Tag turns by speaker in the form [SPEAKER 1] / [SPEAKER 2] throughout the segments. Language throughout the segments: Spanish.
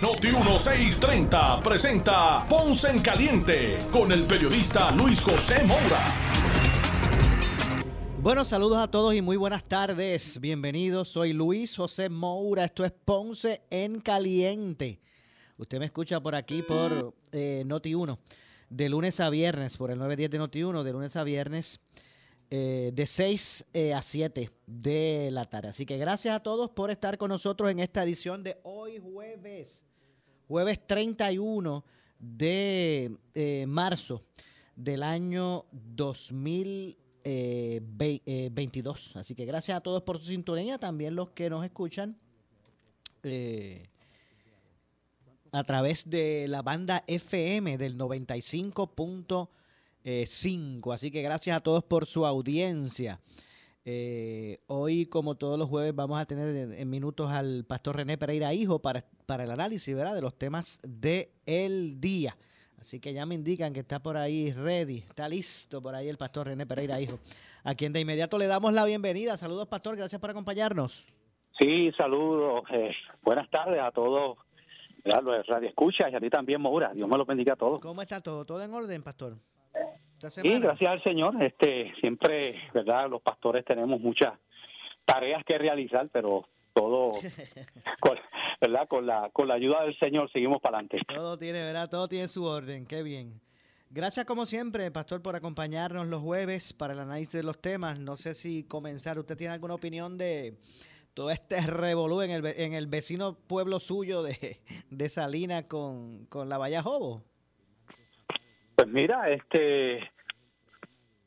[SPEAKER 1] Noti 1630 presenta Ponce en Caliente con el periodista Luis José Moura.
[SPEAKER 2] Bueno, saludos a todos y muy buenas tardes. Bienvenidos, soy Luis José Moura. Esto es Ponce en Caliente. Usted me escucha por aquí por eh, Noti 1, de lunes a viernes, por el 910 de Noti 1, de lunes a viernes, eh, de 6 eh, a 7 de la tarde. Así que gracias a todos por estar con nosotros en esta edición de hoy jueves jueves 31 de eh, marzo del año 2022. Así que gracias a todos por su sintonía, también los que nos escuchan eh, a través de la banda FM del 95.5. Así que gracias a todos por su audiencia. Eh, hoy, como todos los jueves, vamos a tener en, minutos al pastor René Pereira Hijo para, para el análisis ¿verdad? de los temas del el día. Así que ya me indican que está por ahí ready, está listo por ahí el pastor René Pereira Hijo, a quien de inmediato le damos la bienvenida. Saludos, pastor, gracias por acompañarnos.
[SPEAKER 3] Sí, saludos. Eh, buenas tardes a todos. Los Radio Escucha y a ti también, Maura. Dios me lo bendiga a todos.
[SPEAKER 2] ¿Cómo está todo? ¿Todo en orden, pastor?
[SPEAKER 3] Sí, gracias al Señor. Este, siempre, ¿verdad? Los pastores tenemos muchas tareas que realizar, pero todo, con, ¿verdad? Con la, con la ayuda del Señor seguimos para adelante.
[SPEAKER 2] Todo tiene, ¿verdad? Todo tiene su orden. Qué bien. Gracias como siempre, Pastor, por acompañarnos los jueves para el análisis de los temas. No sé si comenzar, ¿usted tiene alguna opinión de todo este revolú en el, en el vecino pueblo suyo de, de Salina con, con la Valla Jobo?
[SPEAKER 3] Pues mira, este,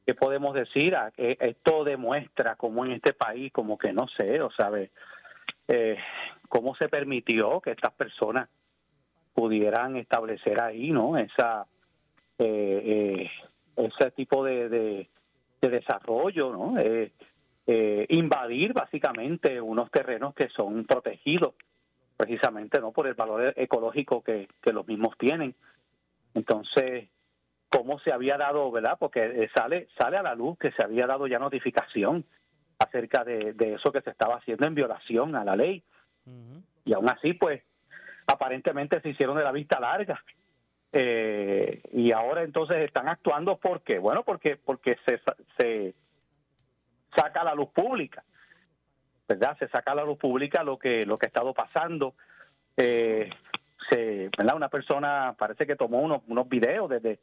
[SPEAKER 3] ¿qué podemos decir? Ah, esto demuestra cómo en este país, como que no sé, o sabe, eh, cómo se permitió que estas personas pudieran establecer ahí, ¿no? Esa, eh, eh, ese tipo de, de, desarrollo, ¿no? invadir básicamente unos terrenos que son protegidos precisamente no por el valor ecológico que los mismos tienen. Entonces, cómo se había dado, ¿verdad? Porque eh, sale, sale a la luz que se había dado ya notificación acerca de, eso que se estaba haciendo en violación a la ley. Y aún así, pues, aparentemente se hicieron de la vista larga. Eh, y ahora entonces están actuando porque, bueno, porque porque se, se saca a la luz pública, ¿verdad? Se saca a la luz pública lo que lo que ha estado pasando. Eh, se, ¿verdad? Una persona parece que tomó unos, unos videos desde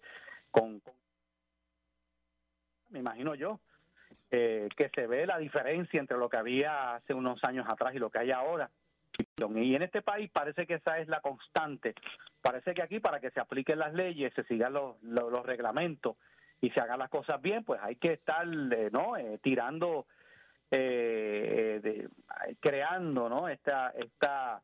[SPEAKER 3] con, me imagino yo, eh, que se ve la diferencia entre lo que había hace unos años atrás y lo que hay ahora. Y en este país parece que esa es la constante. Parece que aquí para que se apliquen las leyes, se sigan los, los, reglamentos y se hagan las cosas bien, pues hay que estar eh, no eh, tirando, creando no esta esta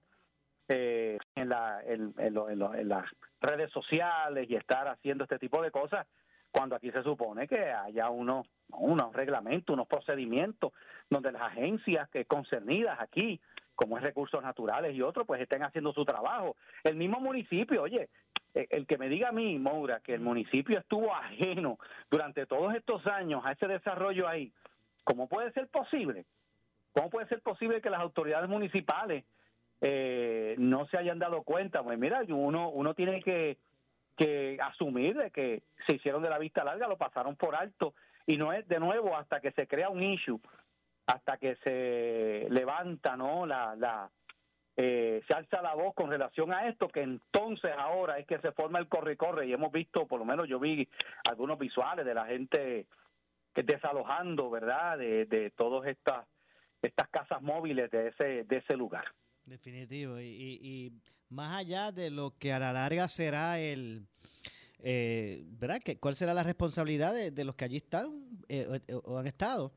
[SPEAKER 3] en, la, en, en las redes sociales y estar haciendo este tipo de cosas, cuando aquí se supone que haya unos, unos reglamentos, unos procedimientos donde las agencias que concernidas aquí, como es recursos naturales y otros, pues estén haciendo su trabajo. El mismo municipio, oye, e, el que me diga a mí, Moura, que el municipio estuvo ajeno durante todos estos años a ese desarrollo ahí, ¿cómo puede ser posible? ¿Cómo puede ser posible que las autoridades municipales eh, no se hayan dado cuenta. Pues mira, uno, uno tiene que, que asumir de que se hicieron de la vista larga, lo pasaron por alto y no es de nuevo hasta que se crea un issue, hasta que se levanta, ¿no? La, la eh, se alza la voz con relación a esto, que entonces ahora es que se forma el corre-corre y hemos visto, por lo menos yo vi algunos visuales de la gente que desalojando, ¿verdad? De, de todas estas estas casas móviles de ese de ese lugar.
[SPEAKER 2] Definitivo. Y, más allá de lo que a la larga será el... Eh, ¿Verdad? ¿Cuál será la responsabilidad de, los que allí están eh, o, han estado?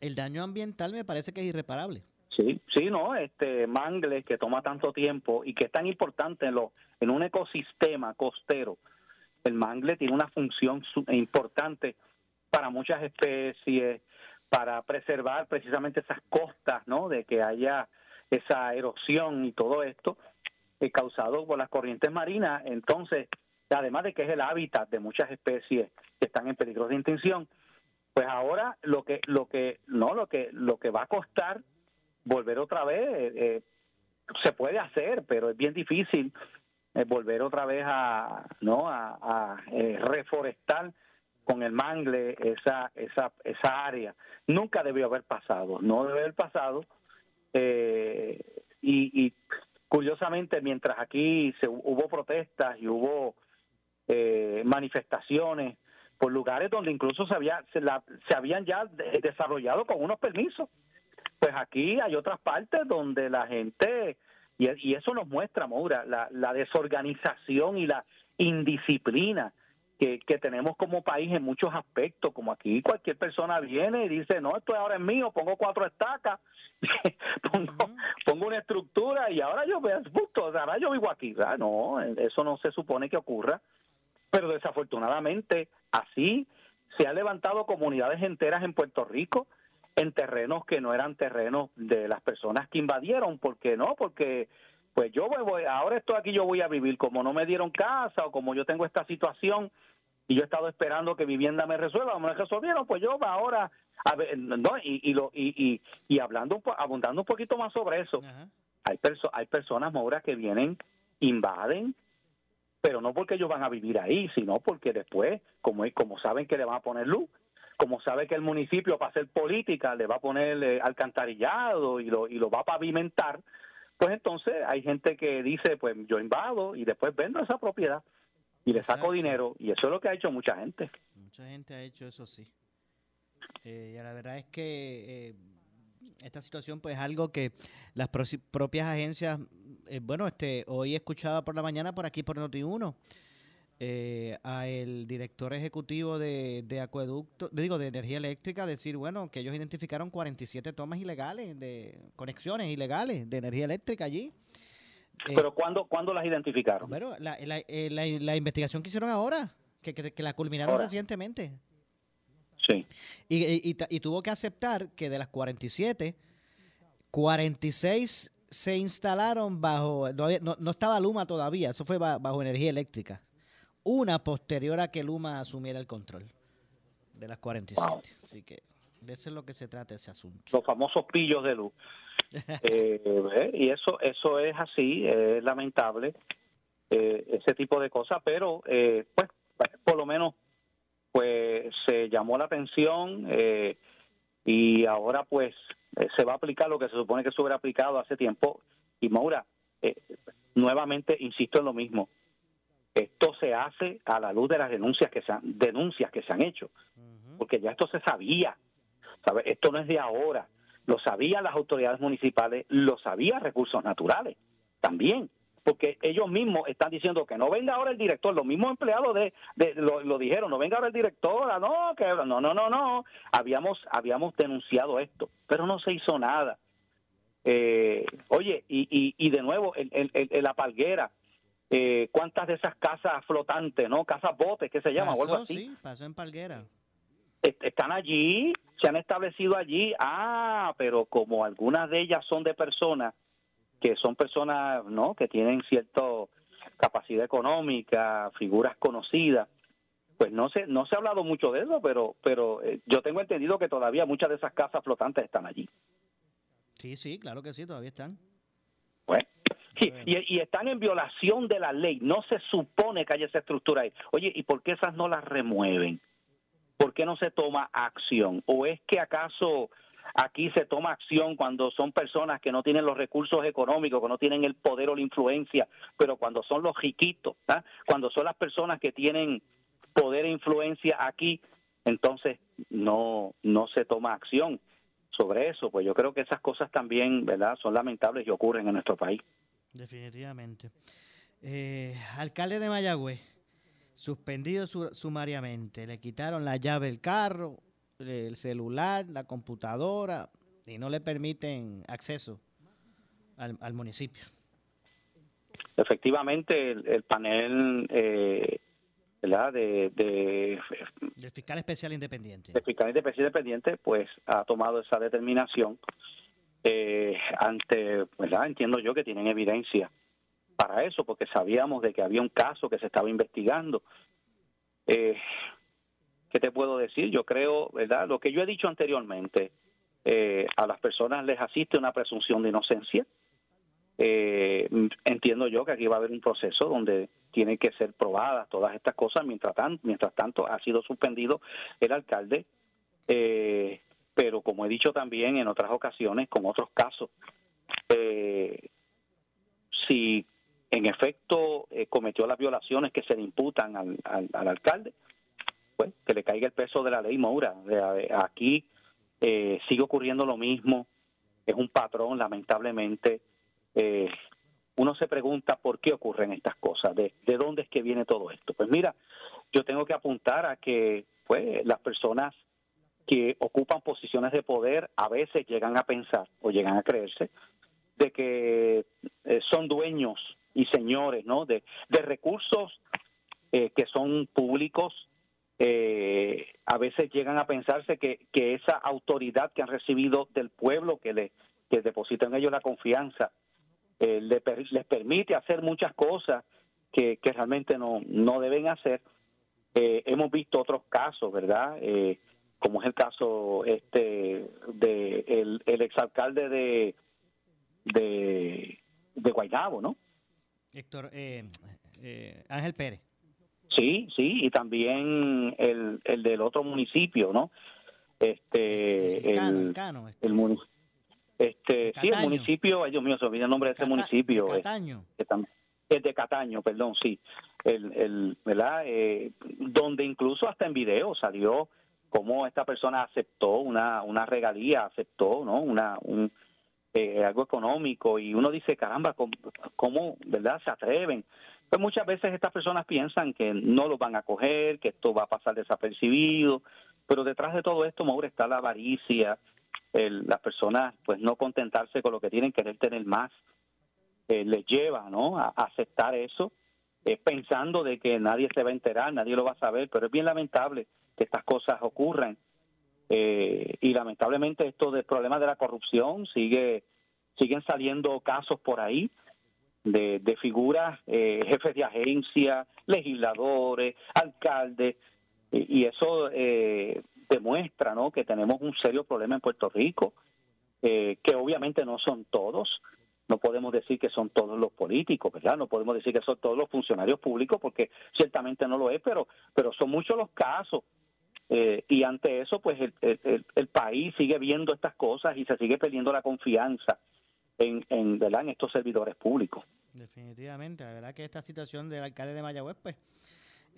[SPEAKER 2] El daño ambiental me parece que es irreparable.
[SPEAKER 3] Sí, sí, no, este mangle que toma tanto tiempo y que es tan importante en, lo, en un ecosistema costero el mangle tiene una función importante para muchas especies, para preservar precisamente esas costas, ¿no? De que haya esa erosión y todo esto eh, causado por las corrientes marinas. Entonces, además de que es el hábitat de muchas especies que están en peligro de extinción, pues ahora lo que lo que no lo que lo que va a costar volver otra vez eh, eh, se puede hacer, pero es bien difícil volver otra vez a no a, a reforestar con el mangle esa esa esa área. Nunca debió haber pasado, no debe haber pasado eh, y, curiosamente, mientras aquí se, hubo protestas y hubo eh, manifestaciones por lugares donde incluso se, había, se, la, se habían ya desarrollado con unos permisos, pues aquí hay otras partes donde la gente, y, y eso nos muestra, Moura, la, la desorganización y la indisciplina que, tenemos como país en muchos aspectos, como aquí cualquier persona viene y dice, no, esto ahora es mío, pongo cuatro estacas, pongo, una estructura y ahora yo veo ahora yo vivo aquí. No, eso no se supone que ocurra, pero desafortunadamente así se han levantado comunidades enteras en Puerto Rico en terrenos que no eran terrenos de las personas que invadieron, porque no, porque pues yo voy, ahora estoy aquí, yo voy a vivir, como no me dieron casa o como yo tengo esta situación, y yo he estado esperando que vivienda me resuelva, me resolvieron, pues yo ahora, a ver, no, y, y, lo, y, y, hablando, abundando un poquito más sobre eso, hay, perso hay personas, Maura, que vienen, invaden, pero no porque ellos van a vivir ahí, sino porque después, como, como saben que le van a poner luz, como sabe que el municipio para hacer política le va a poner eh, alcantarillado y lo, y lo va a pavimentar, pues entonces hay gente que dice, pues yo invado y después vendo esa propiedad y le saco dinero y eso es lo que ha hecho mucha gente.
[SPEAKER 2] Mucha gente ha hecho eso, sí. Eh, y la verdad es que eh, esta situación pues es algo que las propias agencias, eh, bueno, este hoy escuchaba por la mañana por aquí por Noti1 a el director ejecutivo de, de acueducto, digo, de energía eléctrica, decir, bueno, que ellos identificaron 47 tomas ilegales, de conexiones ilegales de energía eléctrica allí.
[SPEAKER 3] Eh, ¿Pero cuándo, cuándo las identificaron?
[SPEAKER 2] Bueno, la, la, eh, la, investigación que hicieron ahora, que, que, la culminaron recientemente.
[SPEAKER 3] Sí.
[SPEAKER 2] Y, y, tuvo que aceptar que de las 47, 46 se instalaron bajo, no, no, estaba Luma todavía, eso fue bajo energía eléctrica. Una posterior a que Luma asumiera el control de las 47. Así que de eso es lo que se trata ese asunto.
[SPEAKER 3] Los famosos pillos de luz. Eh, y eso eso es así, es lamentable eh, ese tipo de cosas, pero eh, pues por lo menos pues se llamó la atención y ahora pues se va a aplicar lo que se supone que se hubiera aplicado hace tiempo. Y Maura, nuevamente insisto en lo mismo, esto se hace a la luz de las denuncias que se han, denuncias que se han hecho, porque ya esto se sabía, ¿sabe? esto no es de ahora lo sabían las autoridades municipales, lo sabían recursos naturales también, porque ellos mismos están diciendo que no venga ahora el director, los mismos empleados de, lo, dijeron, no venga ahora el director, ah, no, que no, no, no, no, habíamos habíamos denunciado esto, pero no se hizo nada. Eh, oye, y, y, de nuevo, en, la palguera, eh, ¿cuántas de esas casas flotantes, no? Casas botes, que se llama,
[SPEAKER 2] o algo así. Sí, pasó en palguera
[SPEAKER 3] están allí, se han establecido allí. Ah, pero como algunas de ellas son de personas que son personas, ¿no? Que tienen cierta capacidad económica, figuras conocidas. Pues no se no se ha hablado mucho de eso, pero pero eh, yo tengo entendido que todavía muchas de esas casas flotantes están allí.
[SPEAKER 2] Sí, sí, claro que sí, todavía están.
[SPEAKER 3] Bueno, y, y, están en violación de la ley. No se supone que haya esa estructura ahí. Oye, ¿y por qué esas no las remueven? ¿Por qué no se toma acción? ¿O es que acaso aquí se toma acción cuando son personas que no tienen los recursos económicos, que no tienen el poder o la influencia, pero cuando son los riquitos, cuando son las personas que tienen poder e influencia aquí, entonces no, no se toma acción sobre eso. Pues yo creo que esas cosas también, ¿verdad?, son lamentables y ocurren en nuestro país.
[SPEAKER 2] Definitivamente. Eh, alcalde de Mayagüez suspendido sumariamente. Le quitaron la llave del carro, el celular, la computadora y no le permiten acceso al, municipio.
[SPEAKER 3] Efectivamente, el, panel eh, ¿verdad? De, de,
[SPEAKER 2] del fiscal especial independiente.
[SPEAKER 3] El fiscal especial independiente, pues ha tomado esa determinación eh, ante, ¿verdad? Entiendo yo que tienen evidencia para eso, porque sabíamos de que había un caso que se estaba investigando. Eh, ¿Qué te puedo decir? Yo creo, ¿verdad? Lo que yo he dicho anteriormente, eh, a las personas les asiste una presunción de inocencia. Eh, entiendo yo que aquí va a haber un proceso donde tienen que ser probadas todas estas cosas. Mientras tanto, mientras tanto ha sido suspendido el alcalde. Eh, pero como he dicho también en otras ocasiones, con otros casos, eh, si en efecto eh, cometió las violaciones que se le imputan al, al, alcalde, pues que le caiga el peso de la ley Moura. aquí eh, sigue ocurriendo lo mismo, es un patrón, lamentablemente. Eh, uno se pregunta por qué ocurren estas cosas, de, de dónde es que viene todo esto. Pues mira, yo tengo que apuntar a que pues las personas que ocupan posiciones de poder a veces llegan a pensar o llegan a creerse de que son dueños y señores, ¿no? De, de recursos eh, que son públicos, eh, a veces llegan a pensarse que, que esa autoridad que han recibido del pueblo, que, le, que deposita en ellos la confianza, eh, les permite hacer muchas cosas que, que realmente no, no deben hacer. hemos visto otros casos, ¿verdad? como es el caso este de el, el exalcalde de, de de Guaynabo, ¿no?
[SPEAKER 2] Héctor, eh, eh, Ángel Pérez.
[SPEAKER 3] Sí, sí, y también el, el del otro municipio, ¿no? Este, el, Cano, este. el este, sí, el municipio, ay Dios mío, se olvida el nombre de ese municipio.
[SPEAKER 2] Eh, Cataño.
[SPEAKER 3] Es de Cataño, perdón, sí. El, el, ¿verdad? Eh, donde incluso hasta en video salió cómo esta persona aceptó una, una regalía, aceptó, ¿no? Una, un, eh, algo económico y uno dice, caramba, ¿cómo, verdad se atreven? Pues muchas veces estas personas piensan que no lo van a coger, que esto va a pasar desapercibido, pero detrás de todo esto, Mauro, está la avaricia, el, las personas pues no contentarse con lo que tienen, querer tener más, eh, les lleva ¿no? a, aceptar eso, eh, pensando de que nadie se va a enterar, nadie lo va a saber, pero es bien lamentable que estas cosas ocurran eh, y lamentablemente esto del problema de la corrupción sigue siguen saliendo casos por ahí de, de figuras eh, jefes de agencia legisladores alcaldes y, eso eh, demuestra ¿no? que tenemos un serio problema en Puerto Rico que obviamente no son todos no podemos decir que son todos los políticos, ¿verdad? No podemos decir que son todos los funcionarios públicos porque ciertamente no lo es, pero pero son muchos los casos eh, y ante eso, pues el, el, país sigue viendo estas cosas y se sigue perdiendo la confianza en, en, ¿verdad? en estos servidores públicos.
[SPEAKER 2] Definitivamente, la verdad que esta situación del alcalde de Mayagüez, pues,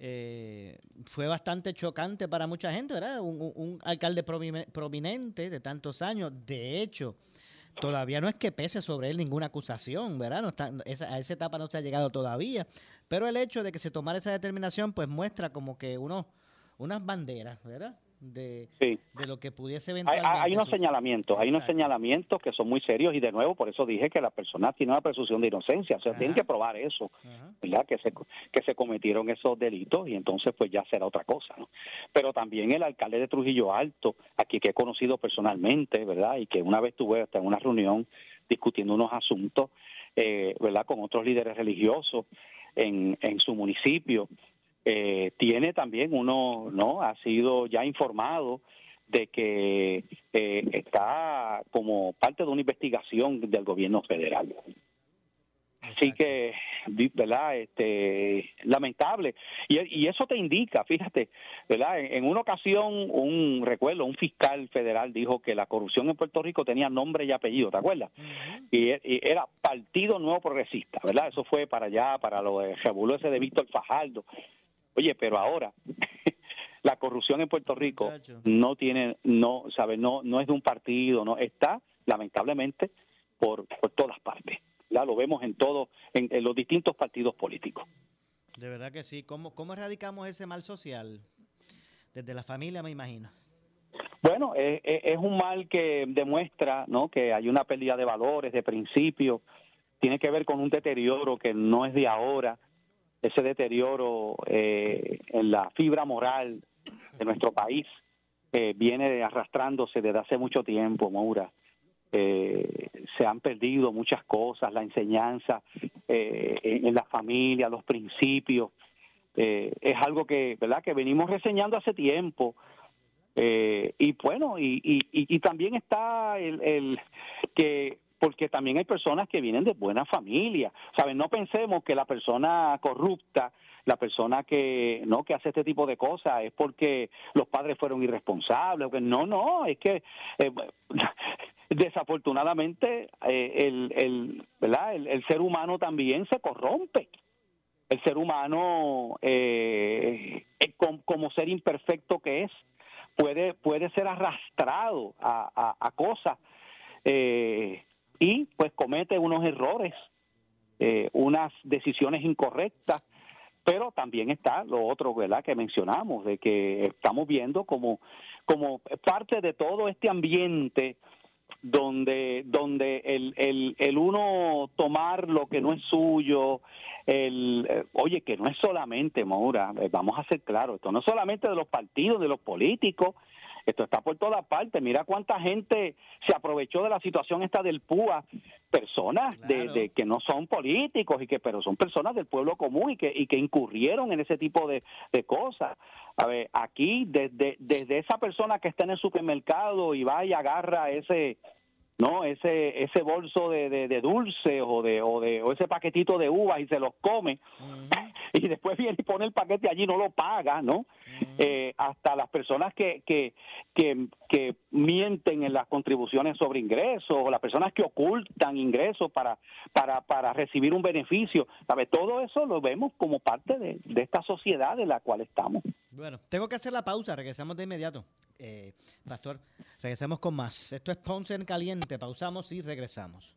[SPEAKER 2] eh, fue bastante chocante para mucha gente, ¿verdad? Un, alcalde prominente de tantos años, de hecho, todavía no es que pese sobre él ninguna acusación, ¿verdad? No está, a esa etapa no se ha llegado todavía, pero el hecho de que se tomara esa determinación, pues muestra como que uno unas banderas, ¿verdad? De, de lo que pudiese
[SPEAKER 3] eventualmente... Hay, hay unos señalamientos, hay unos señalamientos que son muy serios y de nuevo por eso dije que la persona tiene una presunción de inocencia, o sea, tienen que probar eso, ¿verdad? Que se, que se cometieron esos delitos y entonces pues ya será otra cosa, ¿no? Pero también el alcalde de Trujillo Alto, aquí que he conocido personalmente, ¿verdad? Y que una vez tuve hasta en una reunión discutiendo unos asuntos, eh, ¿verdad? Con otros líderes religiosos en, en su municipio, eh, tiene también uno, ¿no? Ha sido ya informado de que eh, está como parte de una investigación del gobierno federal. Así que, ¿verdad? Este, lamentable. Y, y, eso te indica, fíjate, ¿verdad? En, una ocasión, un recuerdo, un fiscal federal dijo que la corrupción en Puerto Rico tenía nombre y apellido, ¿te acuerdas? y, era Partido Nuevo Progresista, ¿verdad? Eso fue para allá, para lo de ese de Víctor Fajardo. Oye, pero ahora la corrupción en Puerto Rico no tiene, no, sabe, no, no es de un partido, no está lamentablemente por, por todas partes. Lo vemos en todo, en, los distintos partidos políticos.
[SPEAKER 2] De verdad que sí. ¿Cómo, ¿Cómo erradicamos ese mal social? Desde la familia, me imagino.
[SPEAKER 3] Bueno, es, es, un mal que demuestra ¿no? que hay una pérdida de valores, de principios, tiene que ver con un deterioro que no es de ahora, ese deterioro eh, en la fibra moral de nuestro país eh, viene arrastrándose desde hace mucho tiempo, Maura. Eh, se han perdido muchas cosas, la enseñanza en, la familia, los principios. es algo que, ¿verdad? Que venimos reseñando hace tiempo. y bueno, y, y, también está el, el que porque también hay personas que vienen de buena familia. ¿Saben? No pensemos que la persona corrupta, la persona que no que hace este tipo de cosas es porque los padres fueron irresponsables. No, no, es que eh, desafortunadamente eh, el, el, ¿verdad? El, ser humano también se corrompe. El ser humano, eh, como, ser imperfecto que es, puede, puede ser arrastrado a, a, cosas eh, y pues comete unos errores, eh, unas decisiones incorrectas, pero también está lo otro, ¿verdad? Que mencionamos, de que estamos viendo como, como parte de todo este ambiente donde donde el, el, el uno tomar lo que no es suyo, el eh, oye que no es solamente Maura, eh, vamos a ser claros, esto no es solamente de los partidos, de los políticos, esto está por todas partes. Mira cuánta gente se aprovechó de la situación esta del PUA. Personas de, que no son políticos y que pero son personas del pueblo común y que, y que incurrieron en ese tipo de, cosas. A ver, aquí desde, desde esa persona que está en el supermercado y va y agarra ese no ese ese bolso de, de, dulce o de, o de o ese paquetito de uvas y se los come y después viene y pone el paquete allí no lo paga no eh, hasta las personas que, que, que, que, mienten en las contribuciones sobre ingresos o las personas que ocultan ingresos para para para recibir un beneficio sabe todo eso lo vemos como parte de, de esta sociedad en la cual estamos.
[SPEAKER 2] Bueno tengo que hacer la pausa regresamos de inmediato. Eh, pastor regresamos con más. Esto es Ponce en caliente pausamos y regresamos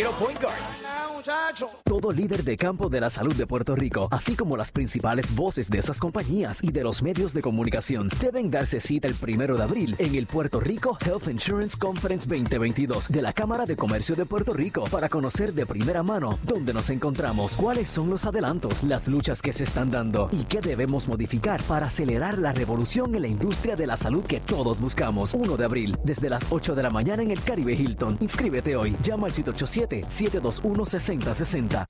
[SPEAKER 1] Vaquero Point Guard.
[SPEAKER 4] Todo líder de campo de la salud de Puerto Rico, así como las principales voces de esas compañías y de los medios de comunicación, deben darse cita el primero de abril en el Puerto Rico Health Insurance Conference 2022 de la Cámara de Comercio de Puerto Rico para conocer de primera mano dónde nos encontramos, cuáles son los adelantos, las luchas que se están dando y qué debemos modificar para acelerar la revolución en la industria de la salud que todos buscamos. 1 de abril, desde las 8 de la mañana en el Caribe Hilton. Inscríbete hoy. Llama al 787 721 6060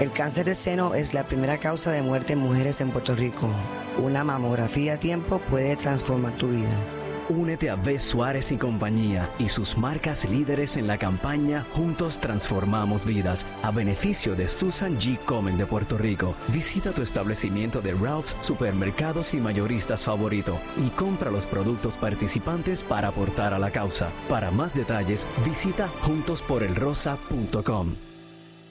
[SPEAKER 5] El cáncer de seno es la primera causa de muerte en mujeres en Puerto Rico. Una mamografía a tiempo puede transformar tu vida.
[SPEAKER 4] Únete a B. Suárez y compañía y sus marcas líderes en la campaña Juntos Transformamos Vidas a beneficio de Susan G. Komen de Puerto Rico. Visita tu establecimiento de Ralph's, supermercados y mayoristas favorito y compra los productos participantes para aportar a la causa. Para más detalles, visita juntosporelrosa.com.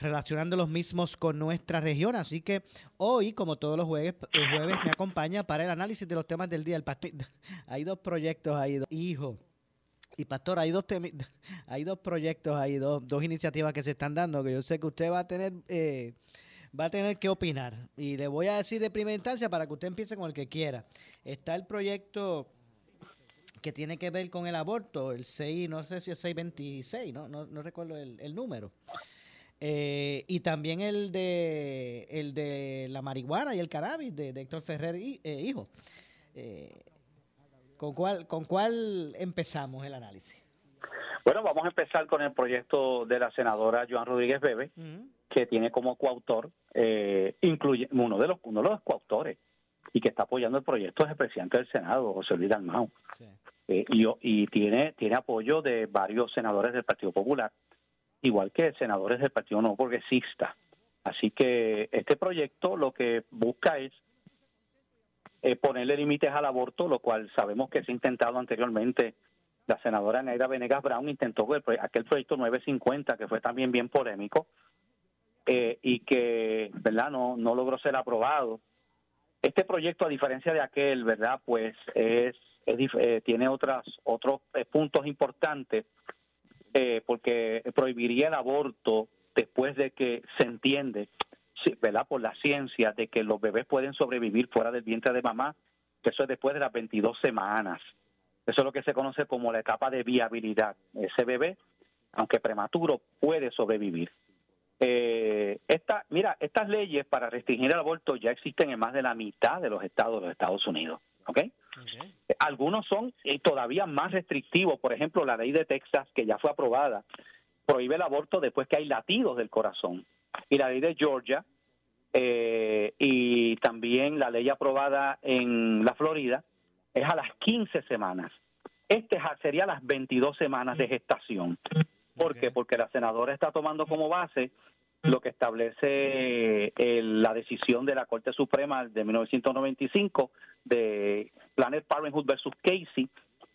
[SPEAKER 2] relacionando los mismos con nuestra región. Así que hoy, como todos los jueves, jueves me acompaña para el análisis de los temas del día. El pastor, hay dos proyectos ahí, dos, hijo. Y pastor, hay dos, hay dos proyectos ahí, dos, dos iniciativas que se están dando que yo sé que usted va a tener... Eh, va a tener que opinar. Y le voy a decir de primera instancia para que usted empiece con el que quiera. Está el proyecto que tiene que ver con el aborto, el 6, no sé si es 626, no, no, no recuerdo el número. Eh, y también el de el de la marihuana y el cannabis de, Héctor Ferrer y, eh, hijo. Eh, ¿con, cuál, ¿Con cuál empezamos el análisis?
[SPEAKER 3] Bueno, vamos a empezar con el proyecto de la senadora Joan Rodríguez Bebe, que tiene como coautor, incluye uno de los uno de los coautores y que está apoyando el proyecto es el presidente del Senado, José Luis Dalmau. y, y tiene, tiene apoyo de varios senadores del Partido Popular igual que senadores del Partido No Progresista. Así que este proyecto lo que busca es eh, ponerle límites al aborto, lo cual sabemos que se ha intentado anteriormente. La senadora Neida Venegas Brown intentó aquel proyecto 950, que fue también bien polémico, eh, y que verdad no, no logró ser aprobado. Este proyecto, a diferencia de aquel, verdad, pues es, eh, tiene otras, otros puntos importantes eh, porque prohibiría el aborto después de que se entiende, ¿verdad? Por la ciencia de que los bebés pueden sobrevivir fuera del vientre de mamá, que eso es después de las 22 semanas. Eso es lo que se conoce como la etapa de viabilidad. Ese bebé, aunque prematuro, puede sobrevivir. Eh, esta, mira, estas leyes para restringir el aborto ya existen en más de la mitad de los estados de los Estados Unidos. ¿Ok? Algunos son eh, todavía más restrictivos. Por ejemplo, la ley de Texas, que ya fue aprobada, prohíbe el aborto después que hay latidos del corazón. Y la ley de Georgia eh, y también la ley aprobada en la Florida es a las 15 semanas. Este sería las 22 semanas de gestación. ¿Por qué? Porque la senadora está tomando como base lo que establece eh, la decisión de la Corte Suprema de 1995 de Planet Parenthood versus Casey,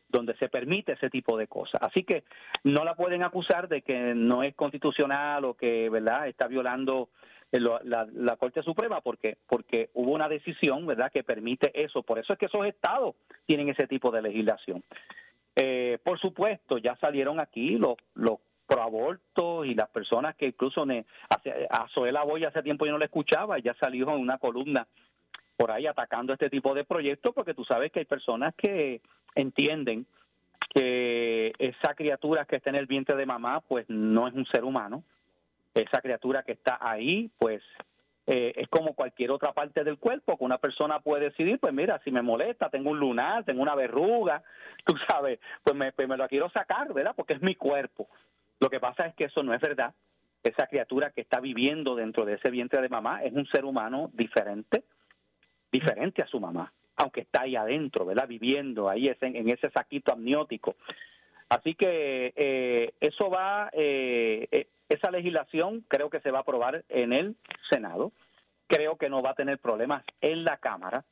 [SPEAKER 3] donde se permite ese tipo de cosas. Así que no la pueden acusar de que no es constitucional o que verdad está violando eh, la, la, Corte Suprema porque porque hubo una decisión verdad que permite eso. Por eso es que esos estados tienen ese tipo de legislación. Eh, por supuesto, ya salieron aquí los, los pro aborto y las personas que incluso a Zoela Boy hace tiempo yo no le escuchaba, ya salió en una columna por ahí atacando este tipo de proyectos porque tú sabes que hay personas que entienden que esa criatura que está en el vientre de mamá, pues no es un ser humano. Esa criatura que está ahí, pues eh, es como cualquier otra parte del cuerpo, que una persona puede decidir, pues mira, si me molesta, tengo un lunar, tengo una verruga, tú sabes, pues me, pues me lo quiero sacar, ¿verdad? Porque es mi cuerpo. Lo que pasa es que eso no es verdad. Esa criatura que está viviendo dentro de ese vientre de mamá es un ser humano diferente, diferente a su mamá, aunque está ahí adentro, ¿verdad? Viviendo ahí en ese saquito amniótico. Así que eh, eso va, eh, eh, esa legislación creo que se va a aprobar en el Senado. Creo que no va a tener problemas en la Cámara.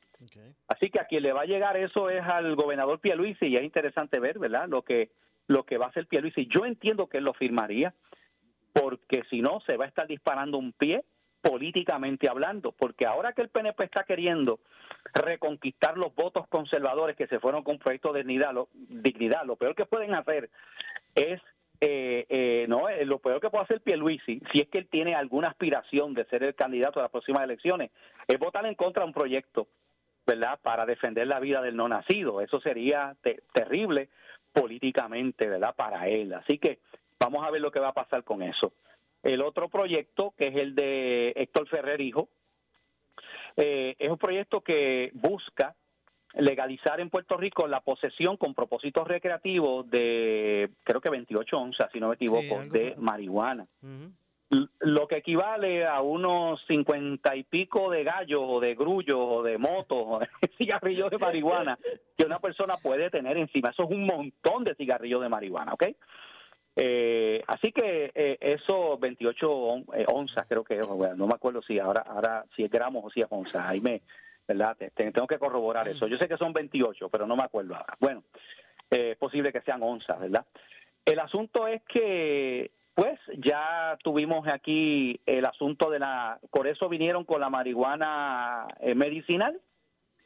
[SPEAKER 3] Así que a quien le va a llegar eso es al gobernador Pierluisi y es interesante ver, ¿verdad? Lo que lo que va a hacer Pierluisi. Yo entiendo que él lo firmaría porque si no se va a estar disparando un pie políticamente hablando, porque ahora que el PNP está queriendo reconquistar los votos conservadores que se fueron con proyecto de dignidad, lo, dignidad, lo peor que pueden hacer es eh, eh, no eh, lo peor que puede hacer Pierluisi, si es que él tiene alguna aspiración de ser el candidato a las próximas elecciones, es votar en contra de un proyecto, ¿verdad? Para defender la vida del no nacido. Eso sería terrible políticamente, ¿verdad? Para él. Así que vamos a ver lo que va a pasar con eso. El otro proyecto, que es el de Héctor Ferrer Hijo, eh, es un proyecto que busca legalizar en Puerto Rico la posesión con propósitos recreativos de, creo que 28 onzas, si no me equivoco, de marihuana. Lo que equivale a unos cincuenta y pico de gallos o de grullos o de motos o de cigarrillos de marihuana que una persona puede tener encima. Eso es un montón de cigarrillos de marihuana, ¿ok? Eh, así que eh, eso 28 eh, onzas creo que no me acuerdo si ahora ahora si es gramos o si es onzas, ahí me, ¿verdad? tengo que corroborar eso. Yo sé que son 28, pero no me acuerdo ahora. Bueno, es posible que sean onzas, ¿verdad? El asunto es que pues ya tuvimos aquí el asunto de la, por eso vinieron con la marihuana medicinal,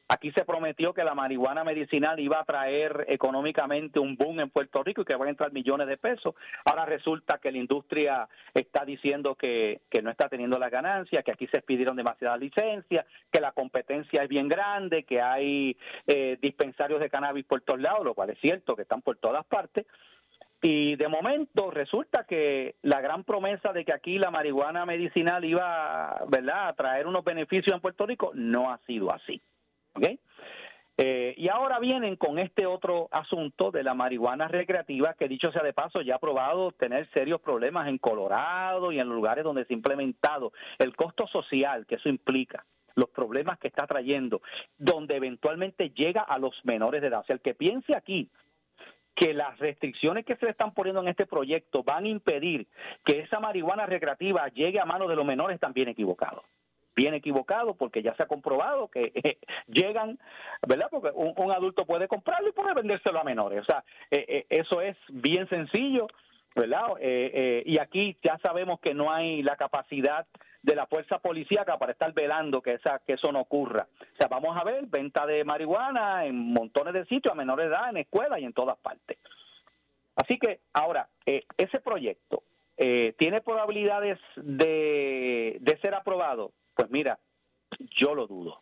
[SPEAKER 3] Aquí se prometió que la marihuana medicinal iba a traer económicamente un boom en Puerto Rico y que van a entrar millones de pesos. Ahora resulta que la industria está diciendo que, no está teniendo la ganancia, que aquí se pidieron demasiadas licencias, que la competencia es bien grande, que hay eh, dispensarios de cannabis por todos lados, lo cual es cierto, que están por todas partes. Y de momento resulta que la gran promesa de que aquí la marihuana medicinal iba ¿verdad? a traer unos beneficios en Puerto Rico no ha sido así. Eh, y ahora vienen con este otro asunto de la marihuana recreativa, que dicho sea de paso, ya ha probado tener serios problemas en Colorado y en lugares donde se ha implementado. El costo social que eso implica, los problemas que está trayendo, donde eventualmente llega a los menores de edad. O sea, el que piense aquí que las restricciones que se le están poniendo en este proyecto van a impedir que esa marihuana recreativa llegue a manos de los menores, también equivocado bien equivocado porque ya se ha comprobado que eh, llegan, ¿verdad? Porque un, adulto puede comprarlo y puede vendérselo a menores. O sea, eh, eh, eso es bien sencillo, ¿verdad? y aquí ya sabemos que no hay la capacidad de la fuerza policíaca para estar velando que, esa, que eso no ocurra. O sea, vamos a ver venta de marihuana en montones de sitios a menores de edad, en escuelas y en todas partes. Así que ahora, ese proyecto tiene probabilidades de, de ser aprobado pues mira, yo lo dudo.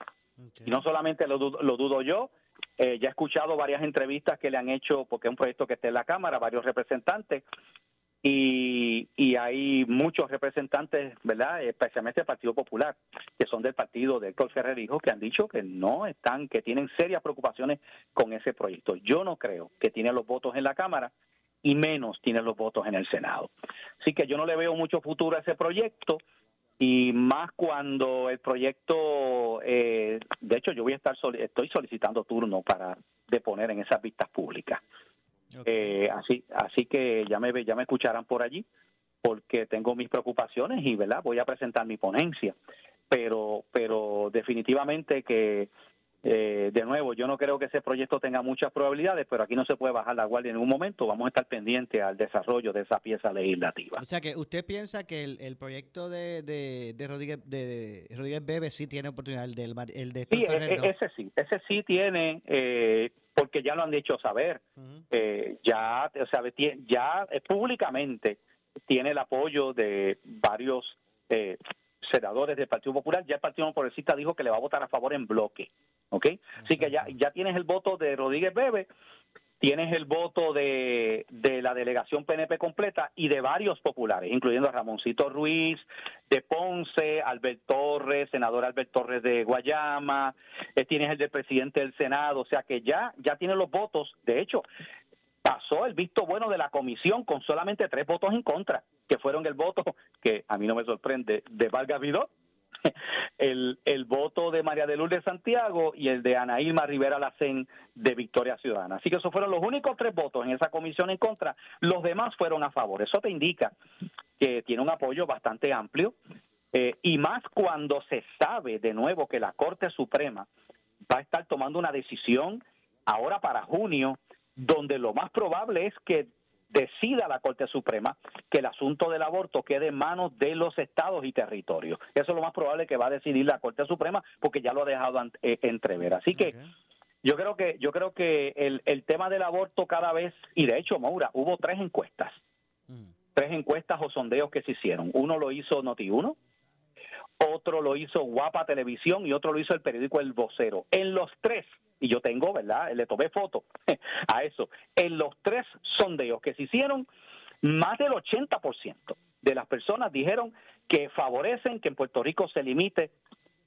[SPEAKER 3] Y no solamente lo lo dudo yo, eh, ya he escuchado varias entrevistas que le han hecho, porque es un proyecto que está en la Cámara, varios representantes, y, y hay muchos representantes, ¿verdad? Especialmente del Partido Popular, que son del partido de Héctor Ferrer Hijo, que han dicho que no están, que tienen serias preocupaciones con ese proyecto. Yo no creo que tiene los votos en la Cámara y menos tiene los votos en el Senado. Así que yo no le veo mucho futuro a ese proyecto y más cuando el proyecto, eh, de hecho yo voy a estar estoy solicitando turno para deponer en esas vistas públicas. Eh, así así que ya me ya me escucharán por allí porque tengo mis preocupaciones y verdad voy a presentar mi ponencia. Pero pero definitivamente que eh, de nuevo, yo no creo que ese proyecto tenga muchas probabilidades, pero aquí no se puede bajar la guardia en ningún momento. Vamos a estar pendientes al desarrollo de esa pieza legislativa.
[SPEAKER 2] O sea que usted piensa que el, proyecto de, de, Rodríguez, de Rodríguez Bebe sí tiene oportunidad, el, del, el de
[SPEAKER 3] Sí, e, e, ese sí, ese sí tiene, eh, porque ya lo han dicho saber. Eh, ya, o sea, ya públicamente tiene el apoyo de varios senadores del Partido Popular. Ya el Partido Progresista dijo que le va a votar a favor en bloque. ¿ok? Así que ya, ya tienes el voto de Rodríguez Bebe tienes el voto de, de, la delegación PNP completa y de varios populares, incluyendo a Ramoncito Ruiz, de Ponce, Albert Torres, senador Albert Torres de Guayama, eh, tienes el del presidente del Senado, o sea que ya, ya tiene los votos. De hecho, pasó el visto bueno de la comisión con solamente tres votos en contra, que fueron el voto, que a mí no me sorprende, de Vargas Vidot, el, el voto de María de Lourdes Santiago y el de Ana Irma Rivera Lacén de Victoria Ciudadana. Así que esos fueron los únicos tres votos en esa comisión en contra. Los demás fueron a favor. Eso te indica que tiene un apoyo bastante amplio eh, y más cuando se sabe de nuevo que la Corte Suprema va a estar tomando una decisión ahora para junio donde lo más probable es que decida la Corte Suprema que el asunto del aborto quede en manos de los estados y territorios. Eso es lo más probable que va a decidir la Corte Suprema porque ya lo ha dejado eh, entrever. Así que yo creo que yo creo que el, el, tema del aborto cada vez y de hecho Maura hubo tres encuestas, mm. tres encuestas o sondeos que se hicieron. Uno lo hizo Noti1, otro lo hizo Guapa Televisión y otro lo hizo el periódico El Vocero. En los tres y yo tengo, ¿verdad? Le tomé foto a eso. En los tres sondeos que se hicieron, más del 80% de las personas dijeron que favorecen que en Puerto Rico se limite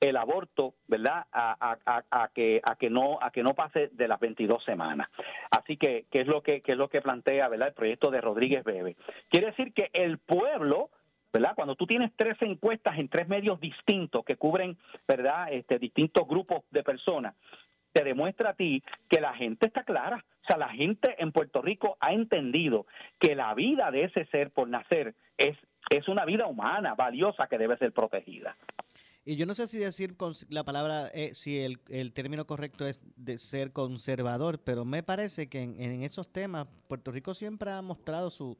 [SPEAKER 3] el aborto, ¿verdad? A, que a que no a que no pase de las 22 semanas. Así que qué es lo que qué es lo que plantea, ¿verdad? El proyecto de Rodríguez Bebe. Quiere decir que el pueblo ¿verdad? Cuando tú tienes tres encuestas en tres medios distintos que cubren, ¿verdad? Este, distintos grupos de personas, te demuestra a ti que la gente está clara. O sea, la gente en Puerto Rico ha entendido que la vida de ese ser por nacer es, es una vida humana, valiosa, que debe ser protegida.
[SPEAKER 2] Y yo no sé si decir la palabra, eh, si el, el, término correcto es de ser conservador, pero me parece que en, esos temas Puerto Rico siempre ha mostrado su,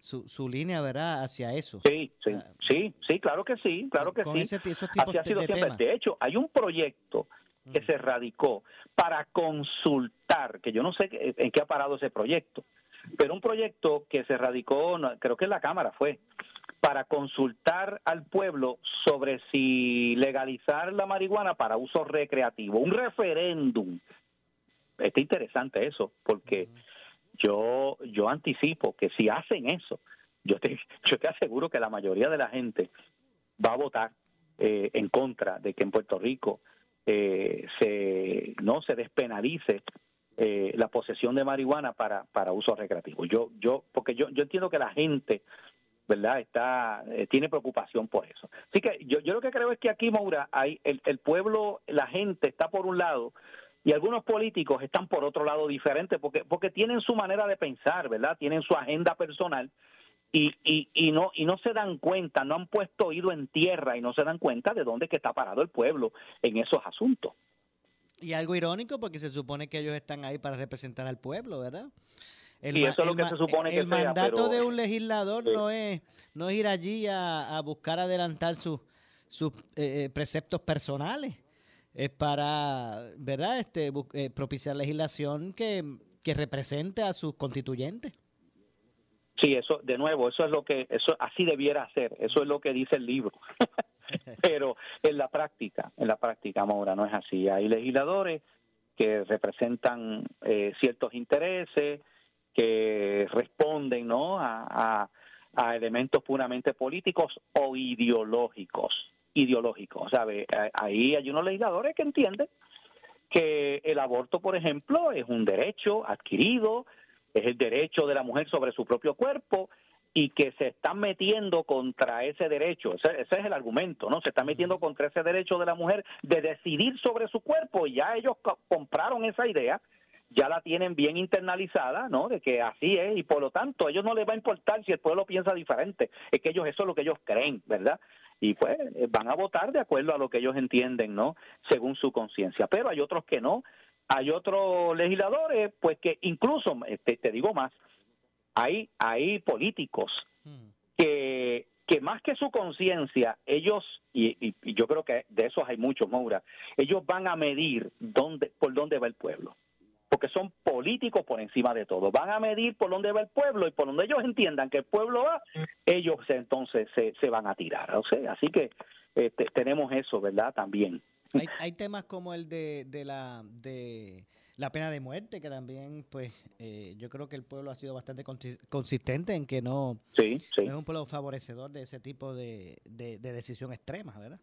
[SPEAKER 2] su, su, línea, ¿verdad?, hacia eso.
[SPEAKER 3] Sí, sí, ah, sí, sí, claro que sí, claro que sí.
[SPEAKER 2] Ese, esos tipos
[SPEAKER 3] Así ha sido siempre. De hecho, hay un proyecto que se radicó para consultar, que yo no sé en qué ha parado ese proyecto, pero un proyecto que se radicó, creo que en la Cámara fue, para consultar al pueblo sobre si legalizar la marihuana para uso recreativo, un referéndum. Está interesante eso, porque yo yo anticipo que si hacen eso, yo te, yo te aseguro que la mayoría de la gente va a votar eh, en contra de que en Puerto Rico eh, se no se despenalice eh, la posesión de marihuana para, para uso recreativo. Yo yo porque yo yo entiendo que la gente verdad está eh, tiene preocupación por eso. Así que yo yo lo que creo es que aquí Maura hay el, el pueblo, la gente está por un lado y algunos políticos están por otro lado diferente porque porque tienen su manera de pensar, ¿verdad? Tienen su agenda personal y, y, y, no y no se dan cuenta, no han puesto oído en tierra y no se dan cuenta de dónde que está parado el pueblo en esos asuntos.
[SPEAKER 2] Y algo irónico porque se supone que ellos están ahí para representar al pueblo, ¿verdad?
[SPEAKER 3] El, eso es lo que se supone que
[SPEAKER 2] El mandato de un legislador no es no es ir allí a, buscar adelantar sus sus eh, eh, preceptos personales. Es para, ¿verdad? Este eh, propiciar legislación que, que represente a sus constituyentes.
[SPEAKER 3] Sí, eso, de nuevo, eso es lo que, eso así debiera ser, eso es lo que dice el libro. Pero en la práctica, en la práctica, Maura, no es así. Hay legisladores que representan eh, ciertos intereses, que responden, ¿no? A, a, elementos puramente políticos o ideológicos, ideológicos, ¿sabe? Ahí hay unos legisladores que entienden que el aborto, por ejemplo, es un derecho adquirido, es el derecho de la mujer sobre su propio cuerpo y que se están metiendo contra ese derecho, ese, es el argumento, ¿no? Se están metiendo contra ese derecho de la mujer de decidir sobre su cuerpo y ya ellos compraron esa idea, ya la tienen bien internalizada, ¿no? De que así es y por lo tanto a ellos no les va a importar si el pueblo piensa diferente, es que ellos eso es lo que ellos creen, ¿verdad? Y pues van a votar de acuerdo a lo que ellos entienden, ¿no? Según su conciencia, pero hay otros que no, hay otros legisladores, pues que incluso, te, te digo más, hay, hay políticos hmm. que, que más que su conciencia, ellos, y, y, yo creo que de esos hay muchos, Moura, ellos van a medir dónde, por dónde va el pueblo. Porque son políticos por encima de todo. Van a medir por dónde va el pueblo y por donde ellos entiendan que el pueblo va, ellos entonces se, se van a tirar. O sea, así que este, tenemos eso, ¿verdad? También.
[SPEAKER 2] Hay, hay temas como el de, de, la, de la pena de muerte, que también, pues, eh, yo creo que el pueblo ha sido bastante consistente en que no,
[SPEAKER 3] sí, sí.
[SPEAKER 2] es un pueblo favorecedor de ese tipo de, de, decisión extrema, ¿verdad?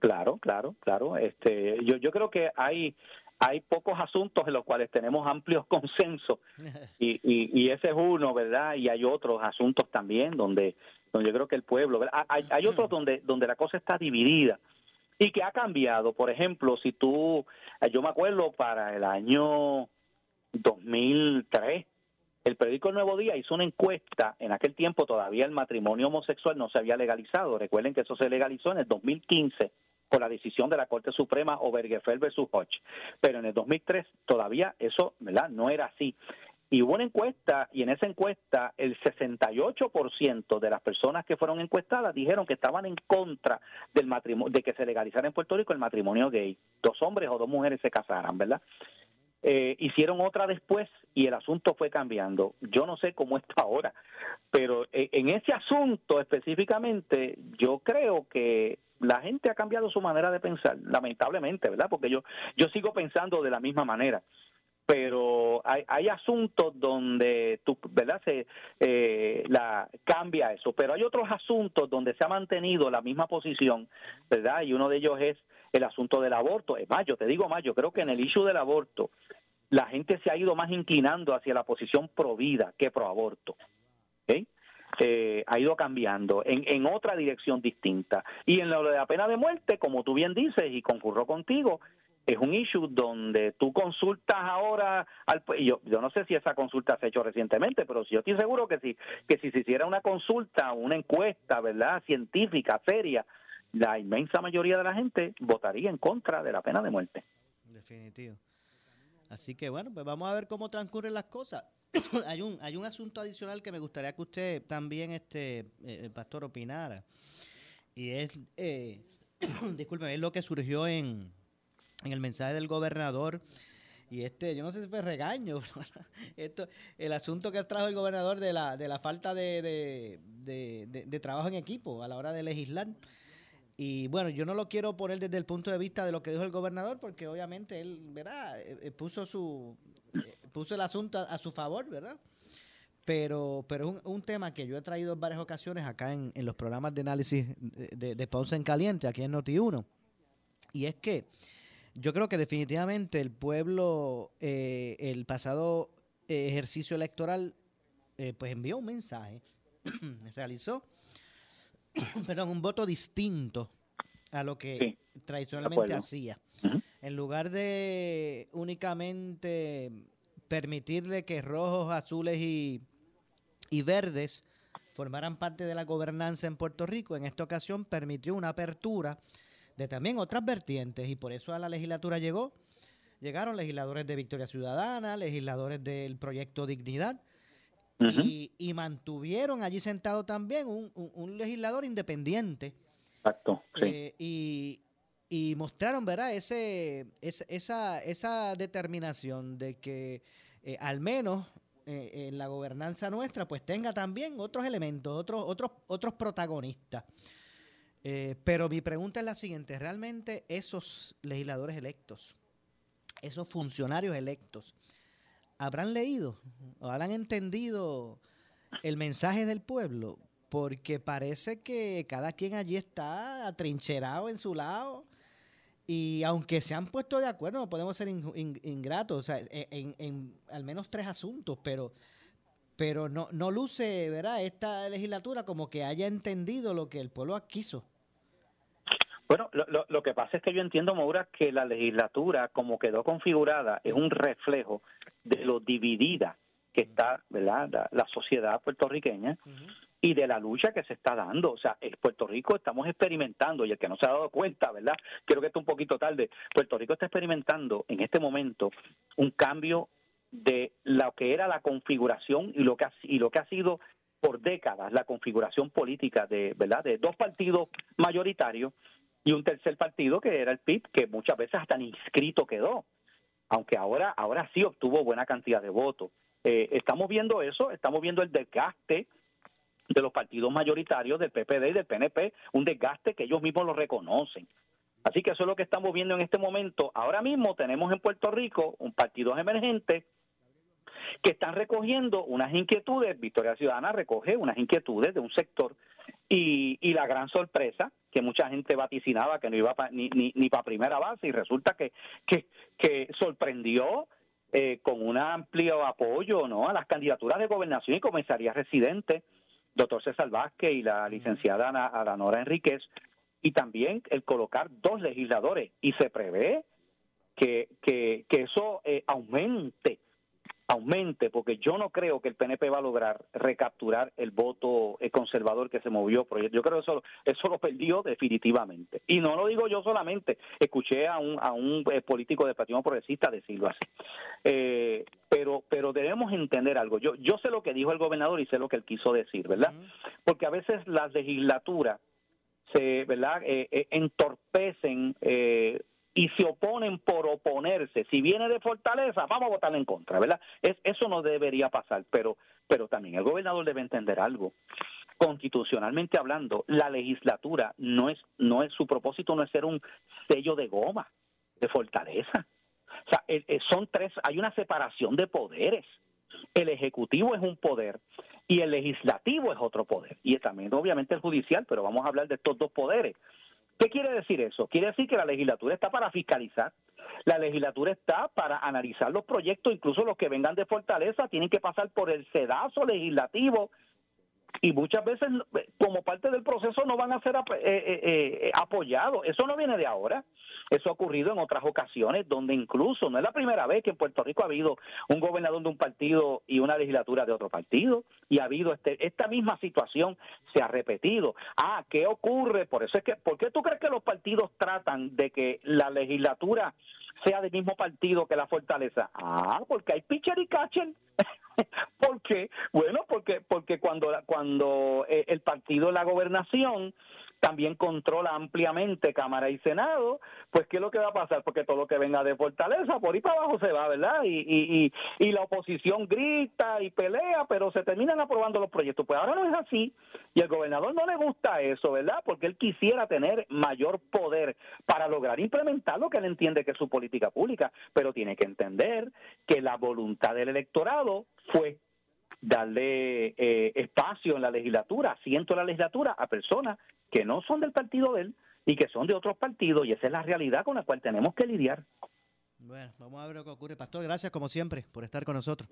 [SPEAKER 3] Claro, claro, claro. Este, yo, yo creo que hay hay pocos asuntos en los cuales tenemos amplios consensos. Y, y, ese es uno, ¿verdad? Y hay otros asuntos también donde, donde yo creo que el pueblo, Hay, hay otros donde, donde la cosa está dividida y que ha cambiado. Por ejemplo, si tú, yo me acuerdo para el año 2003, el periódico El Nuevo Día hizo una encuesta, en aquel tiempo todavía el matrimonio homosexual no se había legalizado, recuerden que eso se legalizó en el 2015 por la decisión de la Corte Suprema Obergefell versus Hodge, pero en el 2003 todavía eso, ¿verdad? No era así. Y hubo una encuesta, y en esa encuesta el 68% de las personas que fueron encuestadas dijeron que estaban en contra del matrimonio, de que se legalizara en Puerto Rico el matrimonio gay. Dos hombres o dos mujeres se casaran, ¿verdad? Eh, hicieron otra después y el asunto fue cambiando. Yo no sé cómo está ahora, pero eh, en ese asunto específicamente yo creo que la gente ha cambiado su manera de pensar, lamentablemente, ¿verdad? Porque yo, yo sigo pensando de la misma manera pero hay, hay asuntos donde ¿verdad? Se eh, la cambia eso, pero hay otros asuntos donde se ha mantenido la misma posición, ¿verdad? Y uno de ellos es el asunto del aborto. Es más, yo te digo más, yo creo que en el issue del aborto la gente se ha ido más inclinando hacia la posición pro vida que pro aborto. Eh, ha ido cambiando en, en otra dirección distinta. Y en lo de la pena de muerte, como tú bien dices y concurro contigo, es un issue donde tú consultas ahora al yo, yo no sé si esa consulta se ha hecho recientemente, pero yo estoy seguro que si que si se hiciera una consulta, una encuesta, ¿verdad? científica, seria, la inmensa mayoría de la gente votaría en contra de la pena de muerte.
[SPEAKER 2] Definitivo. Así que bueno, pues vamos a ver cómo transcurren las cosas. hay un hay un asunto adicional que me gustaría que usted también este eh, pastor opinara. Y es eh, disculpe, es lo que surgió en en el mensaje del gobernador. Y este, yo no sé si fue regaño, esto, el asunto que trajo el gobernador de la, de la falta de, de, trabajo en equipo a la hora de legislar. Y bueno, yo no lo quiero poner desde el punto de vista de lo que dijo el gobernador, porque obviamente él, ¿verdad? Eh, eh, puso su eh, puso el asunto a, su favor, ¿verdad? Pero, pero es un, un, tema que yo he traído en varias ocasiones acá en, en los programas de análisis de, de Ponce en Caliente, aquí en Noti1. Y es que yo creo que definitivamente el pueblo, eh, el pasado ejercicio electoral, pues envió un mensaje, realizó, perdón, un voto distinto a lo que tradicionalmente hacía. En lugar de únicamente permitirle que rojos, azules y, y verdes formaran parte de la gobernanza en Puerto Rico, en esta ocasión permitió una apertura de también otras vertientes y por eso a la legislatura llegó, llegaron legisladores de Victoria Ciudadana, legisladores del proyecto Dignidad y, mantuvieron allí sentado también un, legislador independiente.
[SPEAKER 3] Exacto,
[SPEAKER 2] eh, y, y mostraron, ¿verdad? Ese, esa, esa determinación de que eh, al menos eh, en la gobernanza nuestra pues tenga también otros elementos, otros, otros, otros protagonistas. Eh, pero mi pregunta es la siguiente, ¿realmente esos legisladores electos, esos funcionarios electos, habrán leído o habrán entendido el mensaje del pueblo? Porque parece que cada quien allí está atrincherado en su lado y aunque se han puesto de acuerdo, no podemos ser ingratos, o sea, en, en, al menos tres asuntos, pero pero no, no luce, ¿verdad? Esta legislatura como que haya entendido lo que el pueblo quiso.
[SPEAKER 3] Bueno, lo, lo, que pasa es que yo entiendo, Maura, que la legislatura, como quedó configurada, es un reflejo de lo dividida que está ¿verdad? La, sociedad puertorriqueña y de la lucha que se está dando. O sea, en Puerto Rico estamos experimentando, y el que no se ha dado cuenta, ¿verdad? Creo que está un poquito tarde. Puerto Rico está experimentando en este momento un cambio de lo que era la configuración y lo que ha, y lo que ha sido por décadas la configuración política de, ¿verdad? de dos partidos mayoritarios y un tercer partido que era el PIB, que muchas veces hasta ni inscrito quedó, aunque ahora, ahora sí obtuvo buena cantidad de votos. Eh, estamos viendo eso, estamos viendo el desgaste de los partidos mayoritarios del PPD y del PNP, un desgaste que ellos mismos lo reconocen. Así que eso es lo que estamos viendo en este momento. Ahora mismo tenemos en Puerto Rico un partido emergente que están recogiendo unas inquietudes, Victoria Ciudadana recoge unas inquietudes de un sector y, y la gran sorpresa que mucha gente vaticinaba que no iba ni, ni, ni para primera base y resulta que, que, que sorprendió eh, con un amplio apoyo ¿no? a las candidaturas de gobernación y comisaría residente, doctor César Vázquez y la licenciada Adanora Enríquez, y también el colocar dos legisladores. Y se prevé que, que, que eso eh, aumente aumente, porque yo no creo que el PNP va a lograr recapturar el voto eh, conservador que se movió. Yo creo que eso, eso lo perdió definitivamente. Y no lo digo yo solamente, escuché a un, a un eh, político del Partido Progresista decirlo así. Eh, pero, pero debemos entender algo. Yo, yo sé lo que dijo el gobernador y sé lo que él quiso decir, ¿verdad? Porque a veces las legislaturas se, ¿verdad? entorpecen y se oponen por oponerse. Si viene de Fortaleza, vamos a votar en contra, ¿verdad? Es, eso no debería pasar, pero, pero también el gobernador debe entender algo. Constitucionalmente hablando, la legislatura no es, no es su propósito, no es ser un sello de goma de Fortaleza. O sea, son tres, hay una separación de poderes. El ejecutivo es un poder y el legislativo es otro poder. Y también obviamente el judicial, pero vamos a hablar de estos dos poderes. ¿Qué quiere decir eso? Quiere decir que la legislatura está para fiscalizar, la legislatura está para analizar los proyectos, incluso los que vengan de Fortaleza, tienen que pasar por el sedazo legislativo y muchas veces como parte del proceso no van a ser eh, eh, eh, apoyados. Eso no viene de ahora. Eso ha ocurrido en otras ocasiones donde incluso no es la primera vez que en Puerto Rico ha habido un gobernador de un partido y una legislatura de otro partido y ha habido este, esta misma situación se ha repetido. Ah, ¿qué ocurre? Por eso es que ¿por qué tú crees que los partidos tratan de que la legislatura sea del mismo partido que la fortaleza? Ah, porque hay pitcher y catcher. ¿Por qué? Bueno, porque porque cuando cuando eh, el partido de la gobernación también controla ampliamente Cámara y Senado, pues ¿qué es lo que va a pasar? Porque todo lo que venga de Fortaleza, por ahí para abajo se va, ¿verdad? Y, y, y, la oposición grita y pelea, pero se terminan aprobando los proyectos. Pues ahora no es así, y al gobernador no le gusta eso, ¿verdad? Porque él quisiera tener mayor poder para lograr implementar lo que él entiende que es su política pública, pero tiene que entender que la voluntad del electorado fue darle eh, espacio en la legislatura, asiento en la legislatura a personas que no son del partido de él y que son de otros partidos, y esa es la realidad con la cual tenemos que lidiar.
[SPEAKER 2] Bueno, vamos a ver lo que ocurre. Pastor, gracias como siempre por estar con nosotros.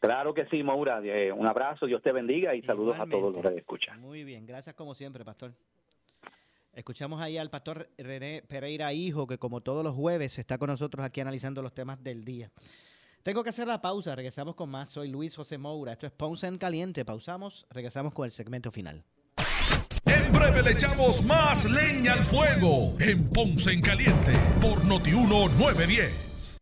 [SPEAKER 3] Claro que sí, Maura. Eh, un abrazo, Dios te bendiga y saludos a todos los que escuchan.
[SPEAKER 2] Muy bien, gracias como siempre, Pastor. Escuchamos ahí al pastor René Pereira Hijo, que como todos los jueves está con nosotros aquí analizando los temas del día. Tengo que hacer la pausa, regresamos con más. Soy Luis José Moura. Esto es Ponce en Caliente. Pausamos, regresamos con el segmento final.
[SPEAKER 1] En breve le echamos más leña al fuego en Ponce en Caliente por Notiuno 910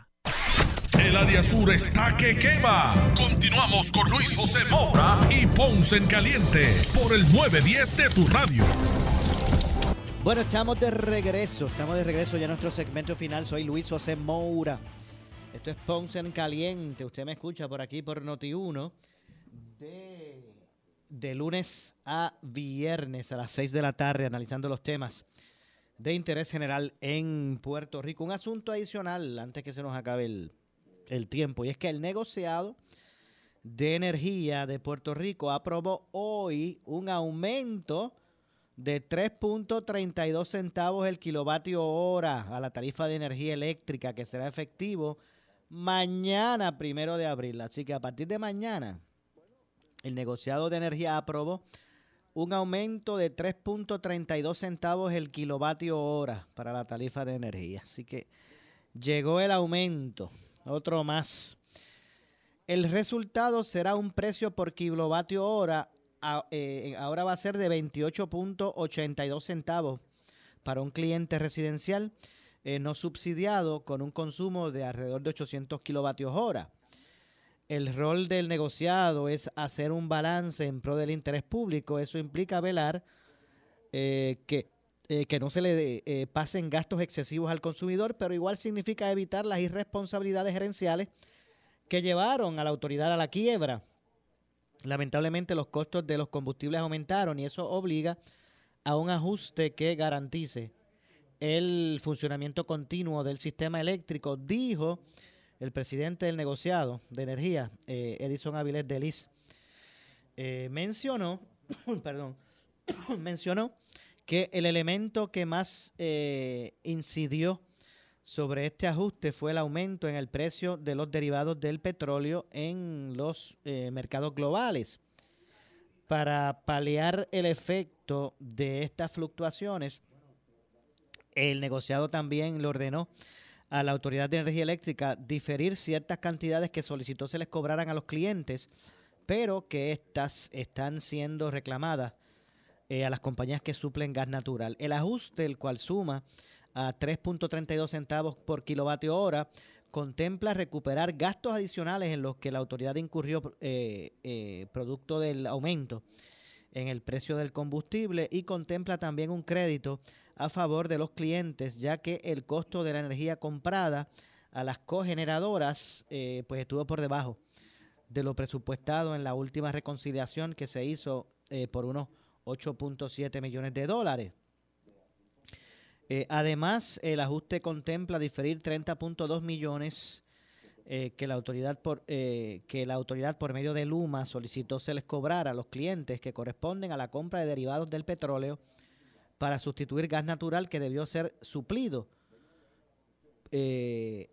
[SPEAKER 1] El área sur está que quema. Continuamos con Luis José Moura y Ponce en Caliente por el 910 de tu radio.
[SPEAKER 2] Bueno, estamos de regreso. Estamos de regreso ya en nuestro segmento final. Soy Luis José Moura. Esto es Ponce en Caliente. Usted me escucha por aquí por Noti1 de, de lunes a viernes a las 6 de la tarde analizando los temas de interés general en Puerto Rico. Un asunto adicional antes que se nos acabe el, el tiempo. Y es que el negociado de energía de Puerto Rico aprobó hoy un aumento de 3.32 centavos el kilovatio hora a la tarifa de energía eléctrica que será efectivo mañana, primero de abril. Así que a partir de mañana, el negociado de energía aprobó un aumento de 3.32 centavos el kilovatio hora para la tarifa de energía. Así que llegó el aumento, otro más. El resultado será un precio por kilovatio hora, eh, ahora va a ser de 28.82 centavos para un cliente residencial eh, no subsidiado con un consumo de alrededor de 800 kilovatios hora. El rol del negociado es hacer un balance en pro del interés público. Eso implica velar eh, que, que, no se le pasen gastos excesivos al consumidor, pero igual significa evitar las irresponsabilidades gerenciales que llevaron a la autoridad a la quiebra. Lamentablemente los costos de los combustibles aumentaron y eso obliga a un ajuste que garantice el funcionamiento continuo del sistema eléctrico, dijo el presidente del negociado de energía, eh, Edison Avilés Delis. Eh, mencionó, perdón, mencionó que el elemento que más eh, incidió sobre este ajuste fue el aumento en el precio de los derivados del petróleo en los eh, mercados globales. Para paliar el efecto de estas fluctuaciones, el negociado también le ordenó a la Autoridad de Energía Eléctrica diferir ciertas cantidades que solicitó se les cobraran a los clientes, pero que estas están siendo reclamadas eh, a las compañías que suplen gas natural. El ajuste, el cual suma a 3.32 centavos por kilovatio hora, contempla recuperar gastos adicionales en los que la autoridad incurrió eh, eh, producto del aumento en el precio del combustible y contempla también un crédito a favor de los clientes, ya que el costo de la energía comprada a las cogeneradoras pues estuvo por debajo de lo presupuestado en la última reconciliación que se hizo por unos 8.7 millones de dólares. Eh, además, el ajuste contempla diferir 30.2 millones eh, que, la autoridad por, eh, que la autoridad por medio de Luma solicitó se les cobrara a los clientes que corresponden a la compra de derivados del petróleo para sustituir gas natural que debió ser suplido.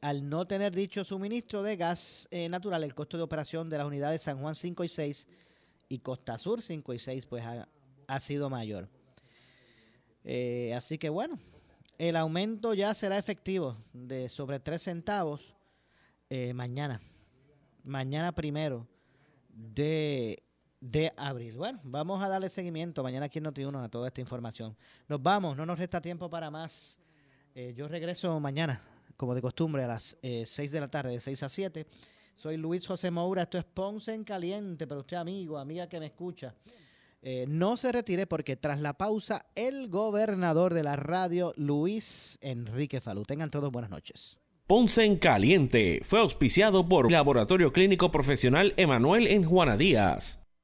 [SPEAKER 2] al no tener dicho suministro de gas natural, el costo de operación de las unidades San Juan 5 y 6 y Costa Sur 5 y 6 pues ha, ha sido mayor. así que bueno, el aumento ya será efectivo de sobre 3 centavos eh, mañana. Mañana primero de, abril. Bueno, vamos a darle seguimiento mañana aquí en Noti1 a toda esta información. Nos vamos, no nos resta tiempo para más. Eh, yo regreso mañana, como de costumbre, a las 6 eh, de la tarde, de 6 a 7. Soy Luis José Moura, esto es Ponce en Caliente, pero usted amigo, amiga que me escucha. Eh, no se retire porque tras la pausa, el gobernador de la radio, Luis Enrique Falú. Tengan todos buenas noches.
[SPEAKER 6] Ponce en Caliente fue auspiciado por Laboratorio Clínico Profesional Emanuel en Juana Díaz.